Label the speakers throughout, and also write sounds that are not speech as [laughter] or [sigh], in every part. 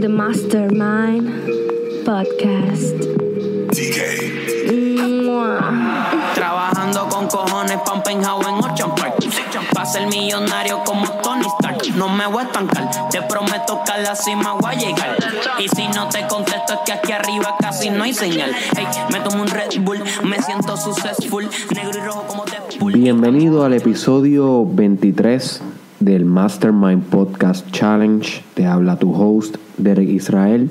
Speaker 1: the Mastermind Podcast. Mua.
Speaker 2: Trabajando con cojones un penthouse en Ocean Park Pa' ser millonario como Tony Stark. No me voy a estancar, te prometo que a la cima voy a llegar. Y si no te contesto es que aquí arriba casi no hay señal. Hey, me tomo un Red Bull, me siento successful. Negro y rojo como Deadpool.
Speaker 3: Bienvenido al episodio 23 del Mastermind Podcast Challenge. Te habla tu host, Derek Israel.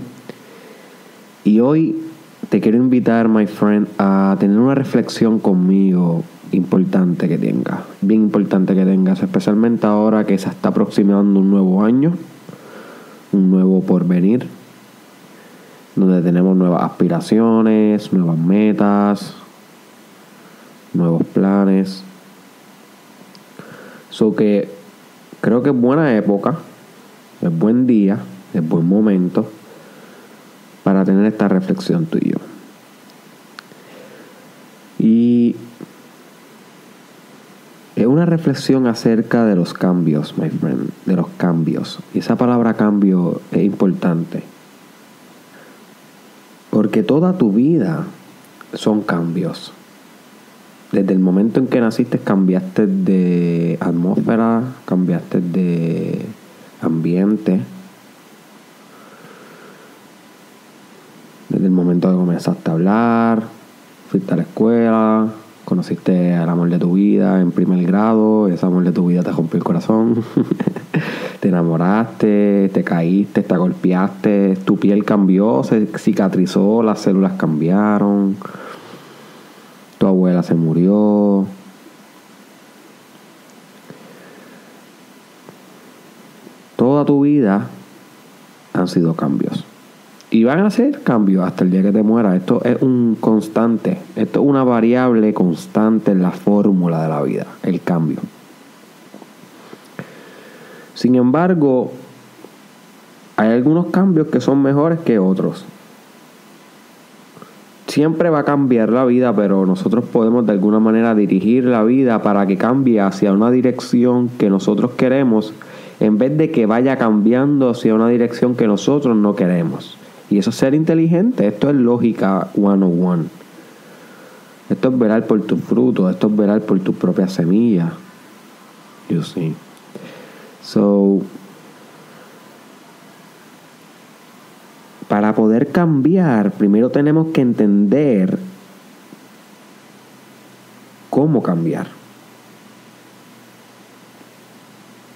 Speaker 3: Y hoy te quiero invitar, my friend, a tener una reflexión conmigo importante que tengas. Bien importante que tengas, especialmente ahora que se está aproximando un nuevo año, un nuevo porvenir, donde tenemos nuevas aspiraciones, nuevas metas, nuevos planes. So que creo que es buena época, es buen día, es buen momento para tener esta reflexión tú y yo. Y es una reflexión acerca de los cambios, my friend, de los cambios. Y esa palabra cambio es importante. Porque toda tu vida son cambios. Desde el momento en que naciste cambiaste de atmósfera, cambiaste de ambiente. Desde el momento que comenzaste a hablar, fuiste a la escuela, conociste al amor de tu vida en primer grado, ese amor de tu vida te rompió el corazón, [laughs] te enamoraste, te caíste, te golpeaste, tu piel cambió, se cicatrizó, las células cambiaron, tu abuela se murió. Toda tu vida han sido cambios. Y van a ser cambios hasta el día que te mueras. Esto es un constante. Esto es una variable constante en la fórmula de la vida. El cambio. Sin embargo, hay algunos cambios que son mejores que otros. Siempre va a cambiar la vida, pero nosotros podemos de alguna manera dirigir la vida para que cambie hacia una dirección que nosotros queremos, en vez de que vaya cambiando hacia una dirección que nosotros no queremos. Y eso es ser inteligente. Esto es lógica 101. Esto es velar por tus frutos. Esto es velar por tus propias semillas. You see. So, para poder cambiar, primero tenemos que entender cómo cambiar.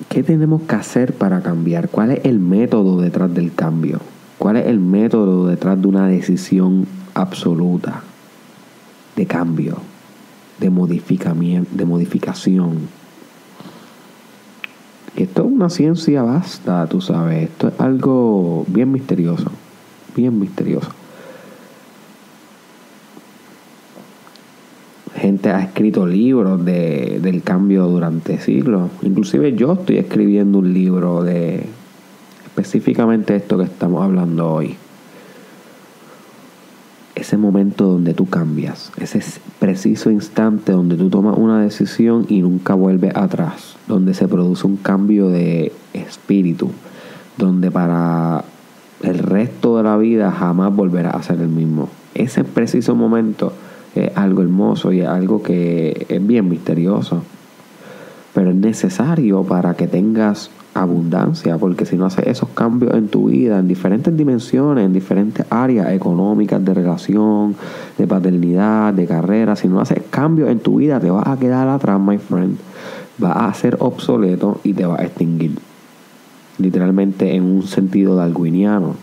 Speaker 3: ¿Qué tenemos que hacer para cambiar? ¿Cuál es el método detrás del cambio? ¿Cuál es el método detrás de una decisión absoluta de cambio, de de modificación? Esto es una ciencia vasta, tú sabes. Esto es algo bien misterioso, bien misterioso. Gente ha escrito libros de, del cambio durante siglos. Inclusive yo estoy escribiendo un libro de específicamente esto que estamos hablando hoy. Ese momento donde tú cambias, ese preciso instante donde tú tomas una decisión y nunca vuelves atrás, donde se produce un cambio de espíritu, donde para resto de la vida jamás volverás a ser el mismo. Ese preciso momento es algo hermoso y es algo que es bien misterioso, pero es necesario para que tengas abundancia, porque si no haces esos cambios en tu vida, en diferentes dimensiones, en diferentes áreas económicas, de relación, de paternidad, de carrera, si no haces cambios en tu vida, te vas a quedar atrás, my friend. Vas a ser obsoleto y te vas a extinguir. Literalmente en un sentido darwiniano,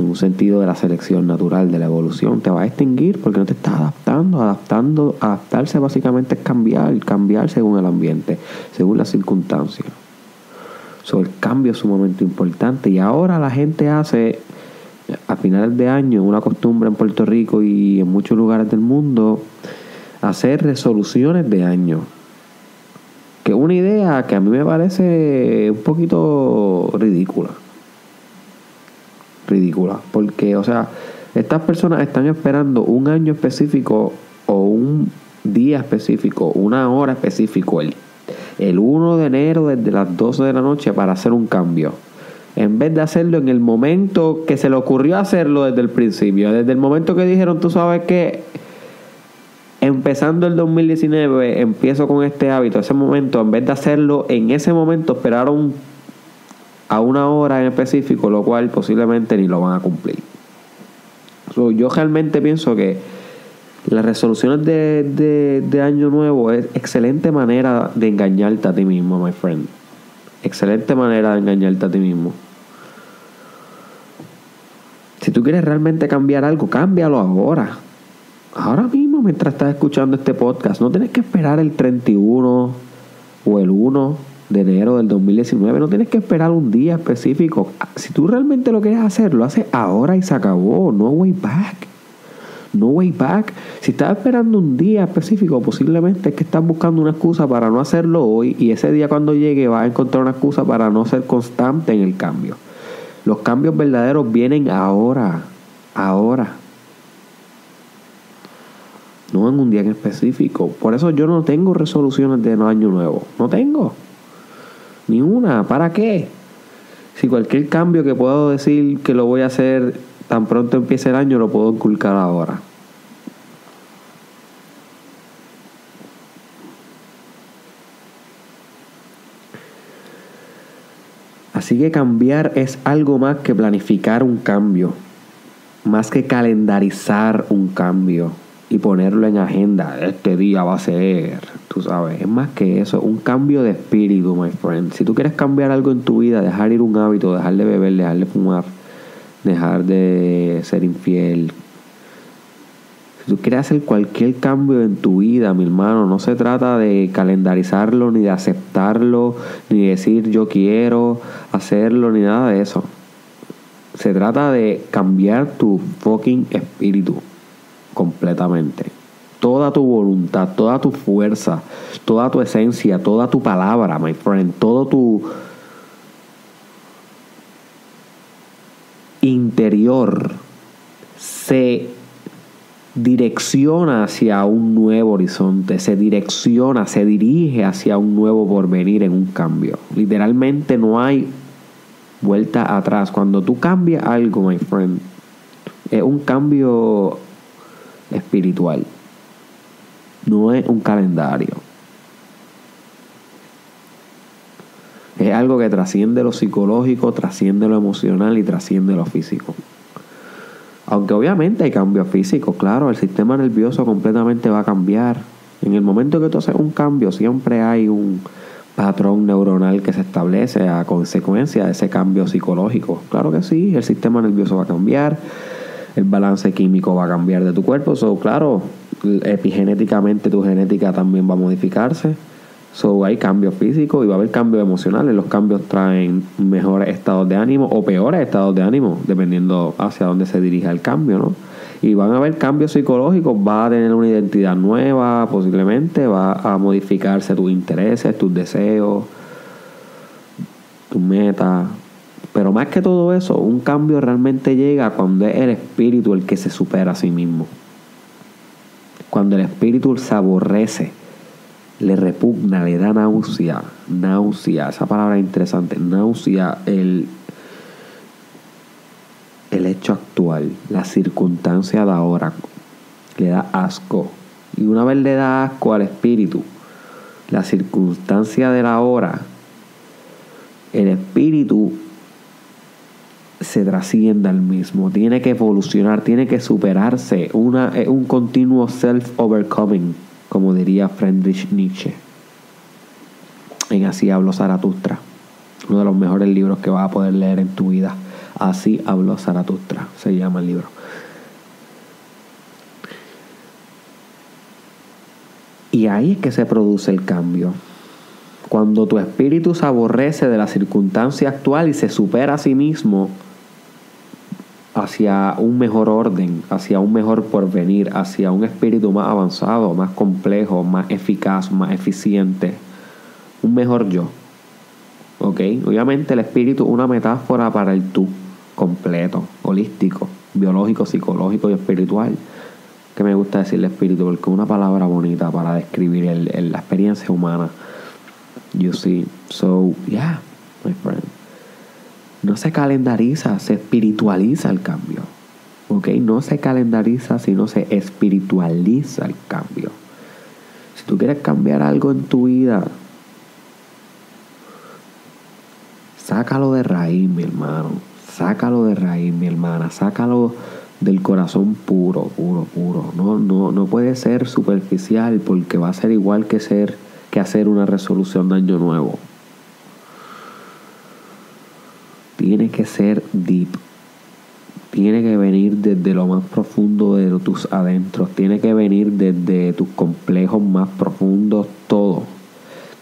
Speaker 3: un sentido de la selección natural, de la evolución, te vas a extinguir porque no te estás adaptando. Adaptando, adaptarse básicamente es cambiar, cambiar según el ambiente, según las circunstancias. So, el cambio es sumamente importante y ahora la gente hace a finales de año una costumbre en Puerto Rico y en muchos lugares del mundo hacer resoluciones de año. Que es una idea que a mí me parece un poquito ridícula. Ridícula. Porque, o sea, estas personas están esperando un año específico o un día específico, una hora específico, el el 1 de enero desde las 12 de la noche para hacer un cambio. En vez de hacerlo en el momento que se le ocurrió hacerlo desde el principio, desde el momento que dijeron, tú sabes que empezando el 2019 empiezo con este hábito, ese momento, en vez de hacerlo en ese momento, esperaron a una hora en específico, lo cual posiblemente ni lo van a cumplir. yo realmente pienso que las resoluciones de, de, año nuevo es excelente manera de engañarte a ti mismo, my friend. Excelente manera de engañarte a ti mismo. Si tú quieres realmente cambiar algo, cámbialo ahora. Ahora mismo, mientras estás escuchando este podcast, no tienes que esperar el 31 o el 1 de enero del 2019. No tienes que esperar un día específico. Si tú realmente lo quieres hacer, lo haces ahora y se acabó. No way back no way back. Si estás esperando un día específico, posiblemente es que estás buscando una excusa para no hacerlo hoy y ese día cuando llegue vas a encontrar una excusa para no ser constante en el cambio. Los cambios verdaderos vienen ahora, ahora. No en un día en específico. Por eso yo no tengo resoluciones de año nuevo. No tengo. Ni una. ¿Para qué? Si cualquier cambio que puedo decir que lo voy a hacer tan pronto empiece el año lo puedo inculcar ahora. Así que cambiar es algo más que planificar un cambio, más que calendarizar un cambio y ponerlo en agenda. Este día va a ser, tú sabes, es más que eso, un cambio de espíritu, my friend. Si tú quieres cambiar algo en tu vida, dejar ir un hábito, dejar de beber, dejar de fumar, dejar de ser infiel. Si tú quieres hacer cualquier cambio en tu vida, mi hermano, no se trata de calendarizarlo, ni de aceptarlo, ni de decir yo quiero hacerlo, ni nada de eso. Se trata de cambiar tu fucking espíritu completamente. Toda tu voluntad, toda tu fuerza, toda tu esencia, toda tu palabra, my friend, todo tu interior se direcciona hacia un nuevo horizonte, se direcciona, se dirige hacia un nuevo porvenir en un cambio. Literalmente no hay vuelta atrás. Cuando tú cambias algo, my friend, es un cambio espiritual. No es un calendario. Es algo que trasciende lo psicológico, trasciende lo emocional y trasciende lo físico. Aunque obviamente hay cambios físicos, claro, el sistema nervioso completamente va a cambiar. En el momento que tú haces un cambio, siempre hay un patrón neuronal que se establece a consecuencia de ese cambio psicológico. Claro que sí, el sistema nervioso va a cambiar, el balance químico va a cambiar de tu cuerpo. So, claro, epigenéticamente tu genética también va a modificarse So, hay cambios físicos y va a haber cambios emocionales. Los cambios traen mejores estados de ánimo o peores estados de ánimo, dependiendo hacia dónde se dirija el cambio, ¿no? Y van a haber cambios psicológicos, va a tener una identidad nueva, posiblemente, va a modificarse tus intereses, tus deseos, tus metas. Pero más que todo eso, un cambio realmente llega cuando es el espíritu el que se supera a sí mismo. Cuando el espíritu se aborrece le repugna, le da náusea, náusea, esa palabra es interesante, náusea, el, el hecho actual, la circunstancia de ahora, le da asco. Y una vez le da asco al espíritu, la circunstancia de la hora, el espíritu se trasciende al mismo, tiene que evolucionar, tiene que superarse, una, un continuo self-overcoming como diría Friedrich Nietzsche. En Así habló Zaratustra, uno de los mejores libros que vas a poder leer en tu vida. Así habló Zaratustra, se llama el libro. Y ahí es que se produce el cambio. Cuando tu espíritu se aborrece de la circunstancia actual y se supera a sí mismo, hacia un mejor orden, hacia un mejor porvenir, hacia un espíritu más avanzado, más complejo, más eficaz, más eficiente, un mejor yo. ¿Ok? Obviamente el espíritu es una metáfora para el tú completo, holístico, biológico, psicológico y espiritual. Que me gusta decirle espíritu porque es una palabra bonita para describir la experiencia humana. You see, so yeah. No se calendariza, se espiritualiza el cambio. ¿Ok? No se calendariza, sino se espiritualiza el cambio. Si tú quieres cambiar algo en tu vida, sácalo de raíz, mi hermano. Sácalo de raíz, mi hermana. Sácalo del corazón puro, puro, puro. No, no, no puede ser superficial porque va a ser igual que ser que hacer una resolución de año nuevo. Tiene que ser deep. Tiene que venir desde lo más profundo de tus adentros. Tiene que venir desde tus complejos más profundos, todo.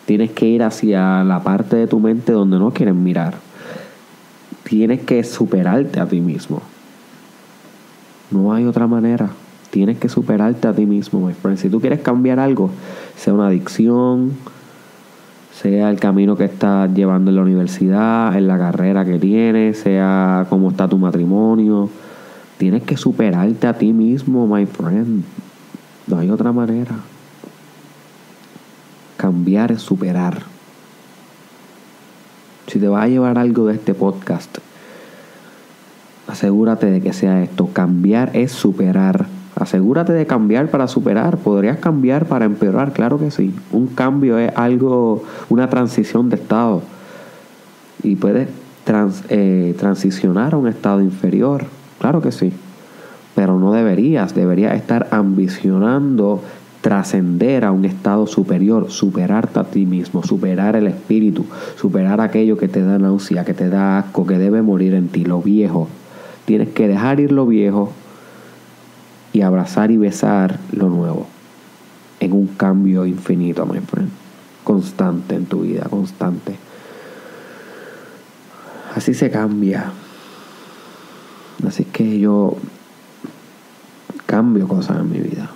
Speaker 3: Tienes que ir hacia la parte de tu mente donde no quieres mirar. Tienes que superarte a ti mismo. No hay otra manera. Tienes que superarte a ti mismo, my friend. Si tú quieres cambiar algo, sea una adicción, sea el camino que estás llevando en la universidad, en la carrera que tienes, sea cómo está tu matrimonio, tienes que superarte a ti mismo, my friend. No hay otra manera. Cambiar es superar. Si te va a llevar algo de este podcast, asegúrate de que sea esto. Cambiar es superar. Asegúrate de cambiar para superar. Podrías cambiar para empeorar, claro que sí. Un cambio es algo, una transición de estado. Y puedes eh, transicionar a un estado inferior, claro que sí. Pero no deberías, deberías estar ambicionando trascender a un estado superior, superarte a ti mismo, superar el espíritu, superar aquello que te da náusea, que te da asco, que debe morir en ti, lo viejo, Tienes que dejar ir lo viejo y abrazar y besar lo nuevo. En un cambio infinito, my friend. Constante en tu vida, constante. Así se cambia. Así que yo cambio cosas en mi vida.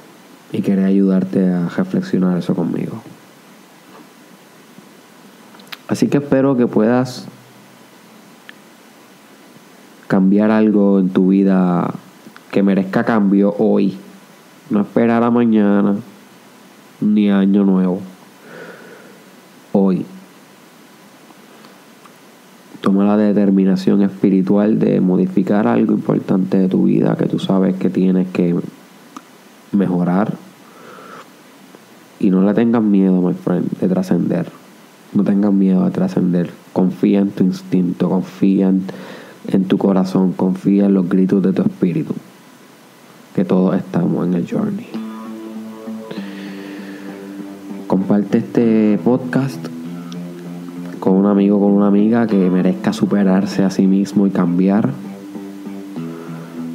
Speaker 3: Y quería ayudarte a reflexionar eso conmigo. Así que espero que puedas cambiar algo en tu vida que merezca cambio hoy. No esperar a mañana ni año nuevo. Hoy. Toma la determinación espiritual de modificar algo importante de tu vida que tú sabes que tienes que mejorar. Y no le tengas miedo, my friend, de trascender. No tengas miedo de trascender. Confía en tu instinto, confía en en tu corazón, confía en los gritos de tu espíritu, que todos estamos en el journey. Comparte este podcast con un amigo, con una amiga que merezca superarse a sí mismo y cambiar.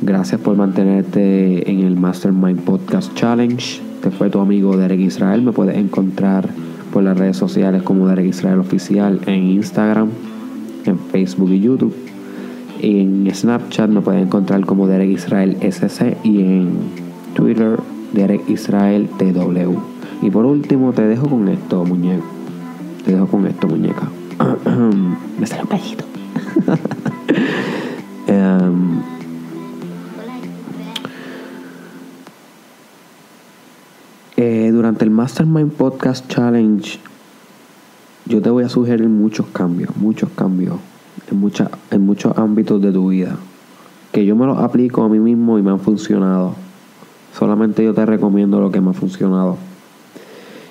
Speaker 3: Gracias por mantenerte en el Mastermind Podcast Challenge. Te fue tu amigo Derek Israel. Me puedes encontrar por las redes sociales como Derek Israel Oficial en Instagram, en Facebook y YouTube. En Snapchat me pueden encontrar como Derek Israel SC y en Twitter Derek Israel TW. Y por último te dejo con esto, muñeco. Te dejo con esto, muñeca. me sale un gallito. [laughs] Em, eh, durante el Mastermind Podcast Challenge yo te voy a sugerir muchos cambios, muchos cambios en, en muchos ámbitos de tu vida. Que yo me los aplico a mí mismo y me han funcionado. Solamente yo te recomiendo lo que me ha funcionado.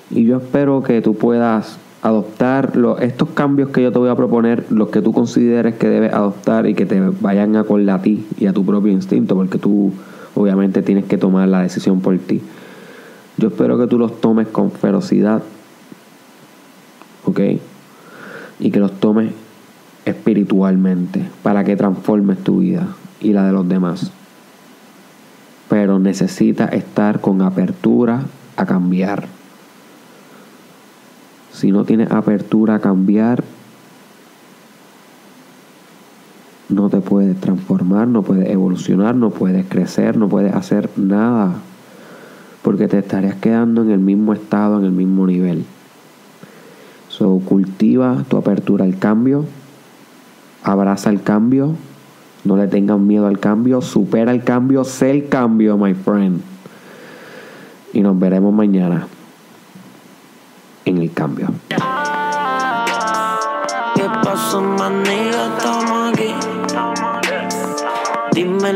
Speaker 3: Y yo espero que tú puedas adoptar estos cambios que yo te voy a proponer, los que tú consideres que debes adoptar y que te vayan a acorde a ti y a tu propio instinto, porque tú obviamente tienes que tomar la decisión por ti. Yo espero que tú los tomes con ferocidad, ¿ok? Y que los tomes espiritualmente para que transformes tu vida y la de los demás. Pero necesita estar con apertura a cambiar. Si no tienes apertura a cambiar, no te puedes transformar, no puedes evolucionar, no puedes crecer, no puedes hacer nada. Porque te estarías quedando en el mismo estado, en el mismo nivel. So, cultiva tu apertura al cambio, abraza el cambio, no le tengan miedo al cambio, supera el cambio, sé el cambio, my friend. Y nos veremos mañana en el cambio.
Speaker 2: ¿Qué pasó, Dime